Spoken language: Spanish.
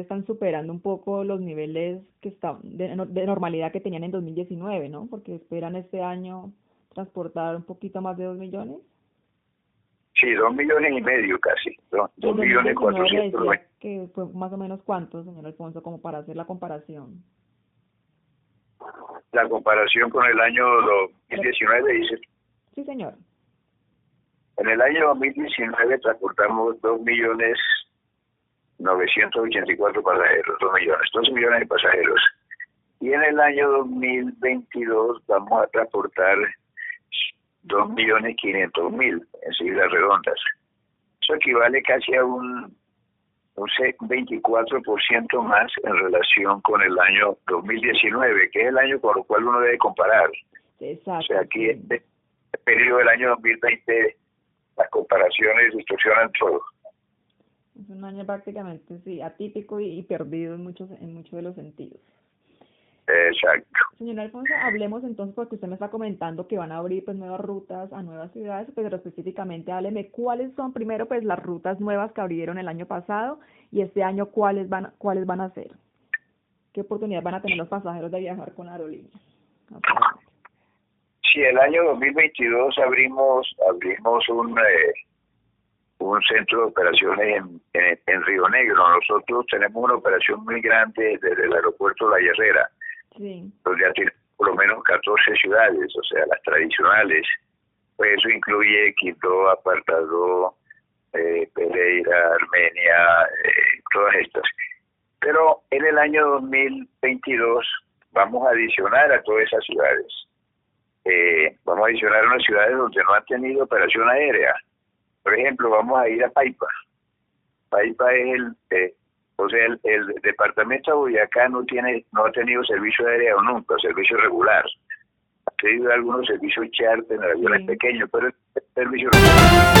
están superando un poco los niveles que están de, de normalidad que tenían en 2019, ¿no? Porque esperan este año transportar un poquito más de dos millones. Sí, dos millones y medio casi, dos, Y en millones 2019 cuatrocientos decía que fue más o menos cuánto, señor Alfonso, como para hacer la comparación. La comparación con el año 2019 dice, Sí, señor. en el año 2019 transportamos dos millones 984 pasajeros, dos millones, dos millones de pasajeros. Y en el año 2022 vamos a transportar dos millones quinientos mil en siglas redondas. Eso equivale casi a un, un se- 24% más en relación con el año 2019, que es el año con el cual uno debe comparar. Exacto. O sea, aquí sí. este periodo del año 2020 las comparaciones distorsionan todo. Es un año prácticamente, sí, atípico y, y perdido en muchos, en muchos de los sentidos. Exacto. Señor Alfonso, hablemos entonces, porque usted me está comentando que van a abrir pues nuevas rutas a nuevas ciudades, pero específicamente hábleme cuáles son primero pues las rutas nuevas que abrieron el año pasado y este año cuáles van, cuáles van a ser. ¿Qué oportunidad van a tener los pasajeros de viajar con la aerolínea? Sí, el año 2022 abrimos abrimos un eh, un centro de operaciones en, en, en Río Negro. Nosotros tenemos una operación muy grande desde el aeropuerto La Herrera, Sí, donde ya tiene por lo menos 14 ciudades, o sea, las tradicionales. Pues eso incluye Quito, Apartado, eh, Pereira, Armenia, eh, todas estas. Pero en el año 2022 vamos a adicionar a todas esas ciudades. Eh, vamos a adicionar unas ciudades donde no han tenido operación aérea. Por ejemplo, vamos a ir a Paipa. Paipa es el, eh, o sea, el, el departamento de Boyacá no tiene, no ha tenido servicio aéreo nunca, servicio regular. Ha tenido algunos servicios charter, algunos Sí. pequeños, pero es servicio regular.